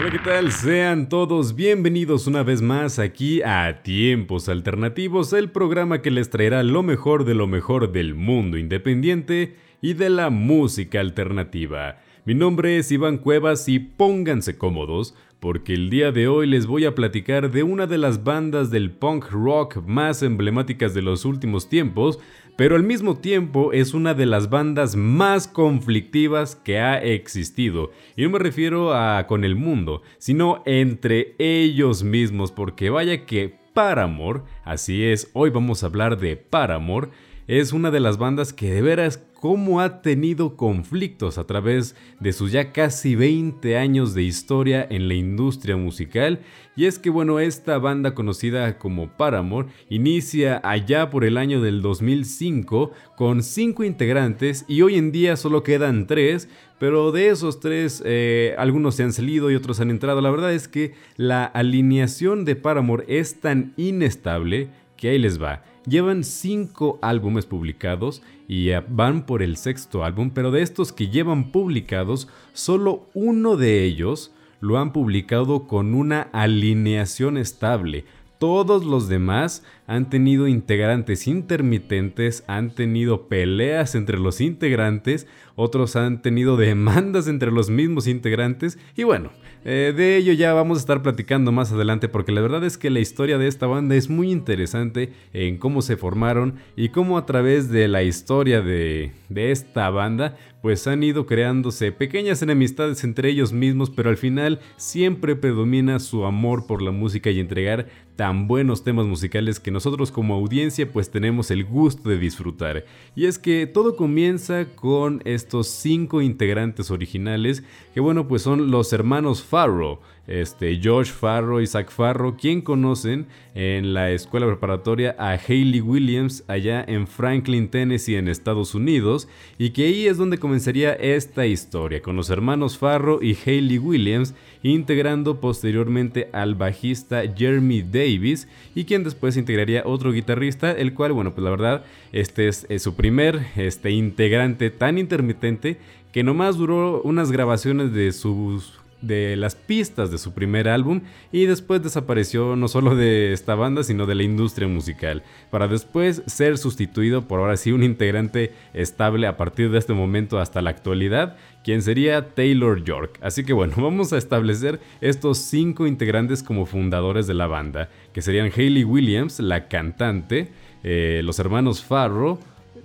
Hola, ¿qué tal? Sean todos bienvenidos una vez más aquí a Tiempos Alternativos, el programa que les traerá lo mejor de lo mejor del mundo independiente y de la música alternativa. Mi nombre es Iván Cuevas y pónganse cómodos porque el día de hoy les voy a platicar de una de las bandas del punk rock más emblemáticas de los últimos tiempos, pero al mismo tiempo es una de las bandas más conflictivas que ha existido. Y no me refiero a con el mundo, sino entre ellos mismos, porque vaya que Paramore, así es, hoy vamos a hablar de Paramore, es una de las bandas que de veras cómo ha tenido conflictos a través de sus ya casi 20 años de historia en la industria musical. Y es que bueno, esta banda conocida como Paramore inicia allá por el año del 2005 con 5 integrantes y hoy en día solo quedan 3, pero de esos 3 eh, algunos se han salido y otros han entrado. La verdad es que la alineación de Paramore es tan inestable que ahí les va. Llevan 5 álbumes publicados y van por el sexto álbum, pero de estos que llevan publicados, solo uno de ellos lo han publicado con una alineación estable. Todos los demás han tenido integrantes intermitentes, han tenido peleas entre los integrantes, otros han tenido demandas entre los mismos integrantes y bueno, eh, de ello ya vamos a estar platicando más adelante porque la verdad es que la historia de esta banda es muy interesante en cómo se formaron y cómo a través de la historia de, de esta banda pues han ido creándose pequeñas enemistades entre ellos mismos pero al final siempre predomina su amor por la música y entregar tan buenos temas musicales que nosotros como audiencia pues tenemos el gusto de disfrutar. Y es que todo comienza con estos cinco integrantes originales que bueno pues son los hermanos Farrow este, Josh Farro Zach Farro, quien conocen en la escuela preparatoria a Hayley Williams allá en Franklin, Tennessee, en Estados Unidos, y que ahí es donde comenzaría esta historia, con los hermanos Farro y Hayley Williams, integrando posteriormente al bajista Jeremy Davis, y quien después integraría otro guitarrista, el cual, bueno, pues la verdad, este es, su primer este, integrante tan intermitente que nomás duró unas grabaciones de sus de las pistas de su primer álbum y después desapareció no solo de esta banda sino de la industria musical, para después ser sustituido por ahora sí un integrante estable a partir de este momento hasta la actualidad, quien sería Taylor York. Así que bueno, vamos a establecer estos cinco integrantes como fundadores de la banda, que serían Hayley Williams, la cantante, eh, los hermanos Farrow,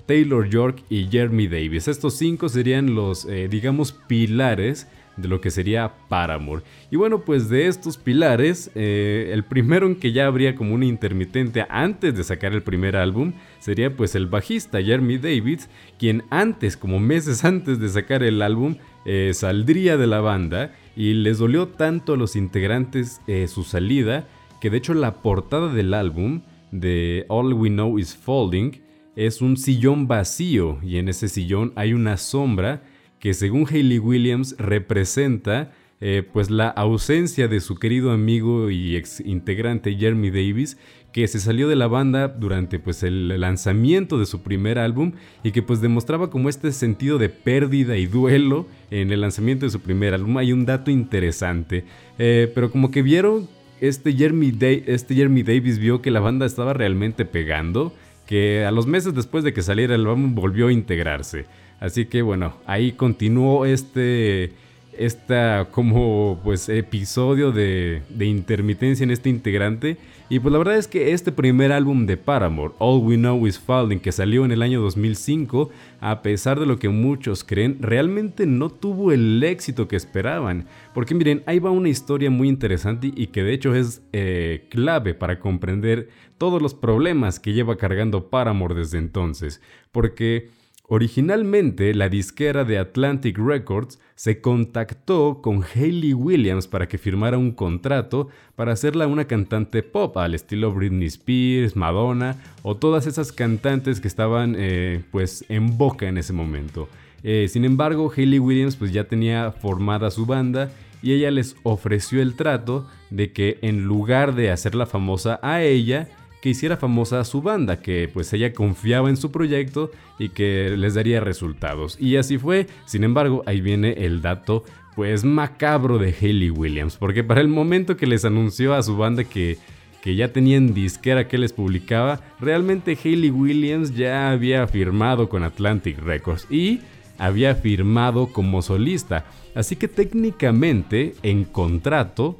Taylor York y Jeremy Davis. Estos cinco serían los, eh, digamos, pilares de lo que sería Paramore. Y bueno, pues de estos pilares, eh, el primero en que ya habría como un intermitente antes de sacar el primer álbum sería pues el bajista Jeremy Davids, quien antes, como meses antes de sacar el álbum, eh, saldría de la banda y les dolió tanto a los integrantes eh, su salida que de hecho la portada del álbum de All We Know Is Folding es un sillón vacío y en ese sillón hay una sombra que según Hayley Williams representa eh, pues la ausencia de su querido amigo y ex integrante Jeremy Davis, que se salió de la banda durante pues el lanzamiento de su primer álbum y que pues demostraba como este sentido de pérdida y duelo en el lanzamiento de su primer álbum. Hay un dato interesante, eh, pero como que vieron este Jeremy, este Jeremy Davis vio que la banda estaba realmente pegando, que a los meses después de que saliera el álbum volvió a integrarse. Así que bueno, ahí continuó este, esta como pues episodio de, de, intermitencia en este integrante. Y pues la verdad es que este primer álbum de Paramore, All We Know Is Falling, que salió en el año 2005, a pesar de lo que muchos creen, realmente no tuvo el éxito que esperaban. Porque miren, ahí va una historia muy interesante y que de hecho es eh, clave para comprender todos los problemas que lleva cargando Paramore desde entonces. Porque Originalmente, la disquera de Atlantic Records se contactó con Hayley Williams para que firmara un contrato para hacerla una cantante pop al estilo Britney Spears, Madonna o todas esas cantantes que estaban eh, pues en boca en ese momento. Eh, sin embargo, Hayley Williams pues ya tenía formada su banda y ella les ofreció el trato de que en lugar de hacerla famosa a ella, que hiciera famosa a su banda, que pues ella confiaba en su proyecto y que les daría resultados. Y así fue, sin embargo, ahí viene el dato pues macabro de Hayley Williams, porque para el momento que les anunció a su banda que, que ya tenían disquera que les publicaba, realmente Hayley Williams ya había firmado con Atlantic Records y había firmado como solista. Así que técnicamente en contrato,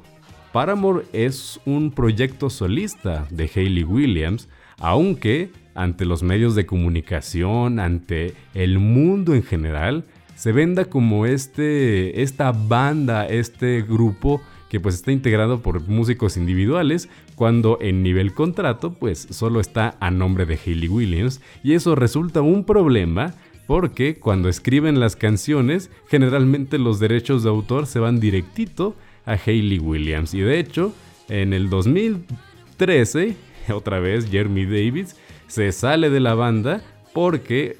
Paramore es un proyecto solista de Hayley Williams, aunque ante los medios de comunicación, ante el mundo en general, se venda como este, esta banda, este grupo que pues está integrado por músicos individuales, cuando en nivel contrato pues solo está a nombre de Hayley Williams y eso resulta un problema porque cuando escriben las canciones generalmente los derechos de autor se van directito a Hayley Williams. Y de hecho en el 2013 otra vez Jeremy Davis se sale de la banda porque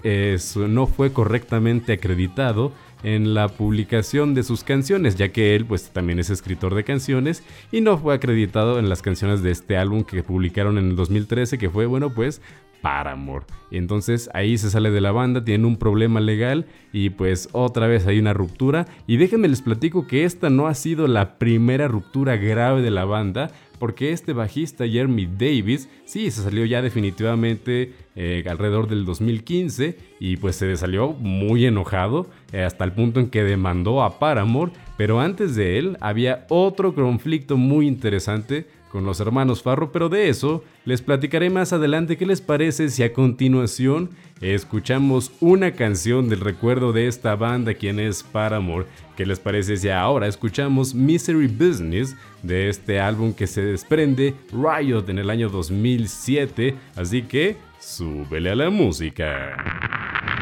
no fue correctamente acreditado en la publicación de sus canciones, ya que él pues también es escritor de canciones y no fue acreditado en las canciones de este álbum que publicaron en el 2013, que fue bueno pues Paramore. Entonces ahí se sale de la banda, tiene un problema legal y pues otra vez hay una ruptura. Y déjenme les platico que esta no ha sido la primera ruptura grave de la banda, porque este bajista Jeremy Davis sí se salió ya definitivamente eh, alrededor del 2015 y pues se salió muy enojado hasta el punto en que demandó a Paramore, pero antes de él había otro conflicto muy interesante con los hermanos Farro, pero de eso les platicaré más adelante qué les parece si a continuación escuchamos una canción del recuerdo de esta banda quien es Paramore. ¿Qué les parece si ahora escuchamos Misery Business de este álbum que se desprende Riot en el año 2007? Así que súbele a la música.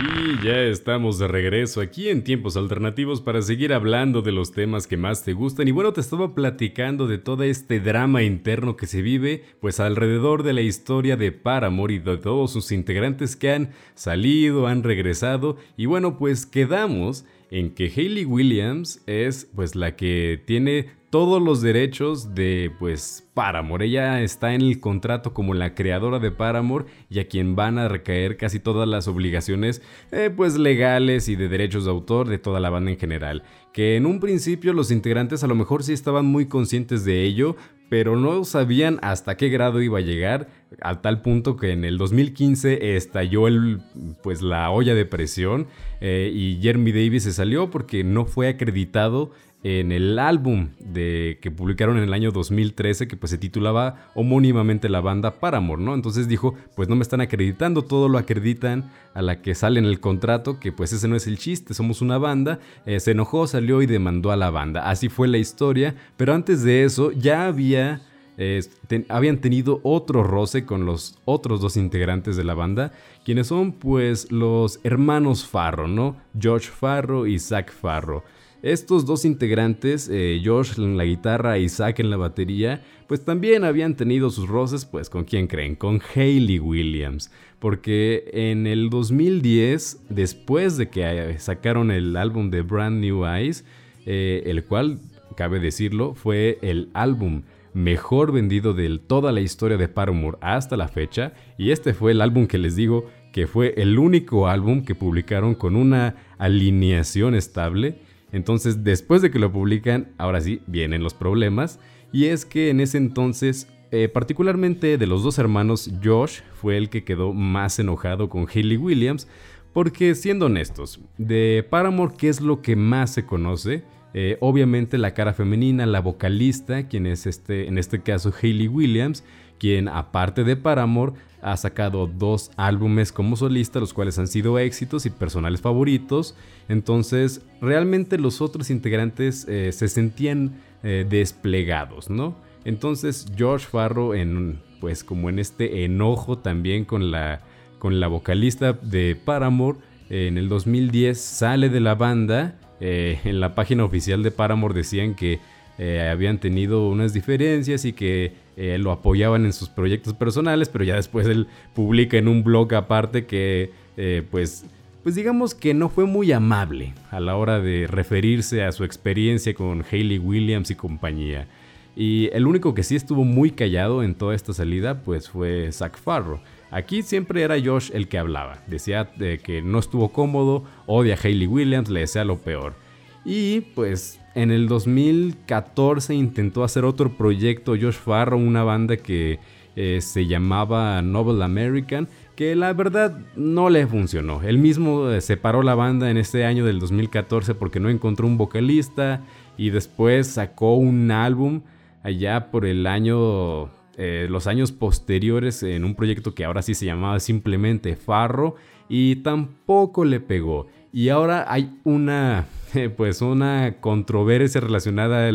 Y ya estamos de regreso aquí en tiempos alternativos para seguir hablando de los temas que más te gustan. Y bueno, te estaba platicando de todo este drama interno que se vive, pues alrededor de la historia de Paramore y de todos sus integrantes que han salido, han regresado. Y bueno, pues quedamos en que Hayley Williams es pues la que tiene todos los derechos de pues Paramore. Ella está en el contrato como la creadora de Paramore y a quien van a recaer casi todas las obligaciones eh, pues legales y de derechos de autor de toda la banda en general. Que en un principio los integrantes a lo mejor sí estaban muy conscientes de ello, pero no sabían hasta qué grado iba a llegar, a tal punto que en el 2015 estalló el, pues, la olla de presión eh, y Jeremy Davis se salió porque no fue acreditado en el álbum de, que publicaron en el año 2013 que pues se titulaba homónimamente la banda Paramore, ¿no? Entonces dijo, pues no me están acreditando, todo lo acreditan a la que sale en el contrato, que pues ese no es el chiste, somos una banda, eh, se enojó, salió y demandó a la banda, así fue la historia, pero antes de eso ya había... habían tenido otro roce con los otros dos integrantes de la banda, quienes son pues los hermanos Farro, ¿no? George Farro y Zach Farro. Estos dos integrantes, eh, Josh en la guitarra y Zack en la batería, pues también habían tenido sus roces, pues con quién creen, con Hayley Williams. Porque en el 2010, después de que eh, sacaron el álbum de Brand New Eyes, eh, el cual, cabe decirlo, fue el álbum mejor vendido de toda la historia de Paramore hasta la fecha, y este fue el álbum que les digo que fue el único álbum que publicaron con una alineación estable entonces, después de que lo publican, ahora sí, vienen los problemas. Y es que en ese entonces, eh, particularmente de los dos hermanos, Josh fue el que quedó más enojado con Hayley Williams. Porque siendo honestos, de Paramore, ¿qué es lo que más se conoce? Eh, obviamente la cara femenina, la vocalista, quien es este, en este caso Hayley Williams, quien aparte de Paramore ha sacado dos álbumes como solista, los cuales han sido éxitos y personales favoritos. Entonces, realmente los otros integrantes eh, se sentían eh, desplegados, ¿no? Entonces, George Farrow, en, pues como en este enojo también con la, con la vocalista de Paramore, en el 2010 sale de la banda. Eh, en la página oficial de Paramore decían que habían tenido unas diferencias y que eh, lo apoyaban en sus proyectos personales, pero ya después él publica en un blog aparte que eh, pues, pues digamos que no fue muy amable a la hora de referirse a su experiencia con Hayley Williams y compañía. Y el único que sí estuvo muy callado en toda esta salida pues fue Zach Farro. Aquí siempre era Josh el que hablaba. Decía que no estuvo cómodo, odia a Hayley Williams, le desea lo peor. Y pues en el 2014 intentó hacer otro proyecto Josh Farro, una banda que eh, se llamaba Noble American, que la verdad no le funcionó. Él mismo eh, separó la banda en este año del 2014 porque no encontró un vocalista y después sacó un álbum allá por el año eh, los años posteriores en un proyecto que ahora sí se llamaba simplemente Farro y tampoco le pegó. Y ahora hay una, pues una controversia relacionada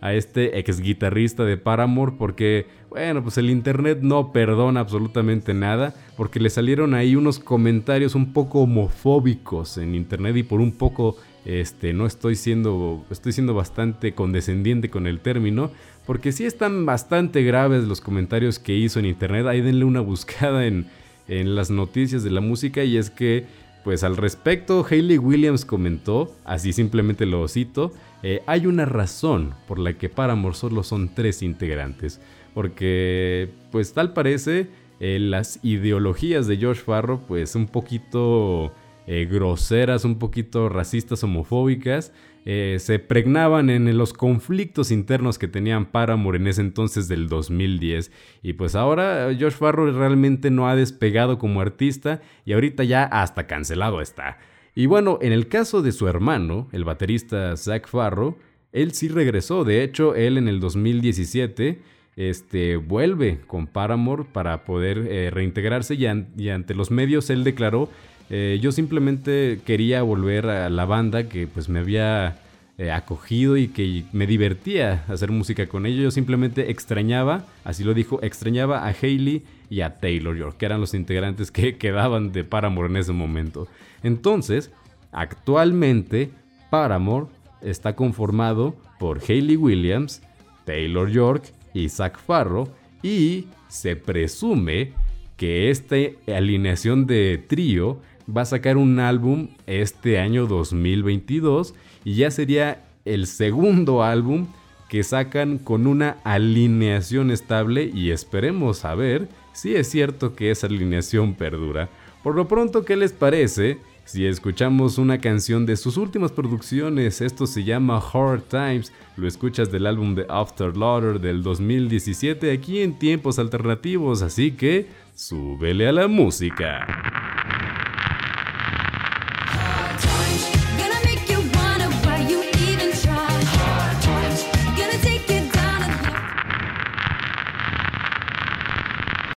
a este ex guitarrista de Paramore porque, bueno, pues el internet no perdona absolutamente nada porque le salieron ahí unos comentarios un poco homofóbicos en internet y por un poco, este, no estoy siendo, estoy siendo bastante condescendiente con el término, porque sí están bastante graves los comentarios que hizo en internet. Ahí denle una buscada en, las noticias de la música y es que, pues al respecto, Hayley Williams comentó, así simplemente lo cito, eh, hay una razón por la que Paramore solo son tres integrantes. Porque, pues tal parece, eh, las ideologías de George Farro, pues un poquito eh, groseras, un poquito racistas, homofóbicas, eh, se pregnaban en los conflictos internos que tenían Paramore en ese entonces del 2010. Y pues ahora Josh Farro realmente no ha despegado como artista y ahorita ya hasta cancelado está. Y bueno, en el caso de su hermano, el baterista Zach Farro, él sí regresó. De hecho, él en el 2017 este, vuelve con Paramore para poder eh, reintegrarse y, ante los medios él declaró eh, yo simplemente quería volver a la banda que pues me había eh, acogido y que me divertía hacer música con ellos. Yo simplemente extrañaba, así lo dijo, extrañaba a Hayley y a Taylor York, que eran los integrantes que quedaban de Paramore en ese momento. Entonces, actualmente Paramore está conformado por Hayley Williams, Taylor York y Zach Farro y se presume que esta alineación de trío va a sacar un álbum este año 2022 y ya sería el segundo álbum que sacan con una alineación estable y esperemos a ver si es cierto que esa alineación perdura. Por lo pronto, ¿qué les parece? Si escuchamos una canción de sus últimas producciones, esto se llama Hard Times, lo escuchas del álbum de After Lauder del 2017 aquí en tiempos alternativos, así que súbele a la música.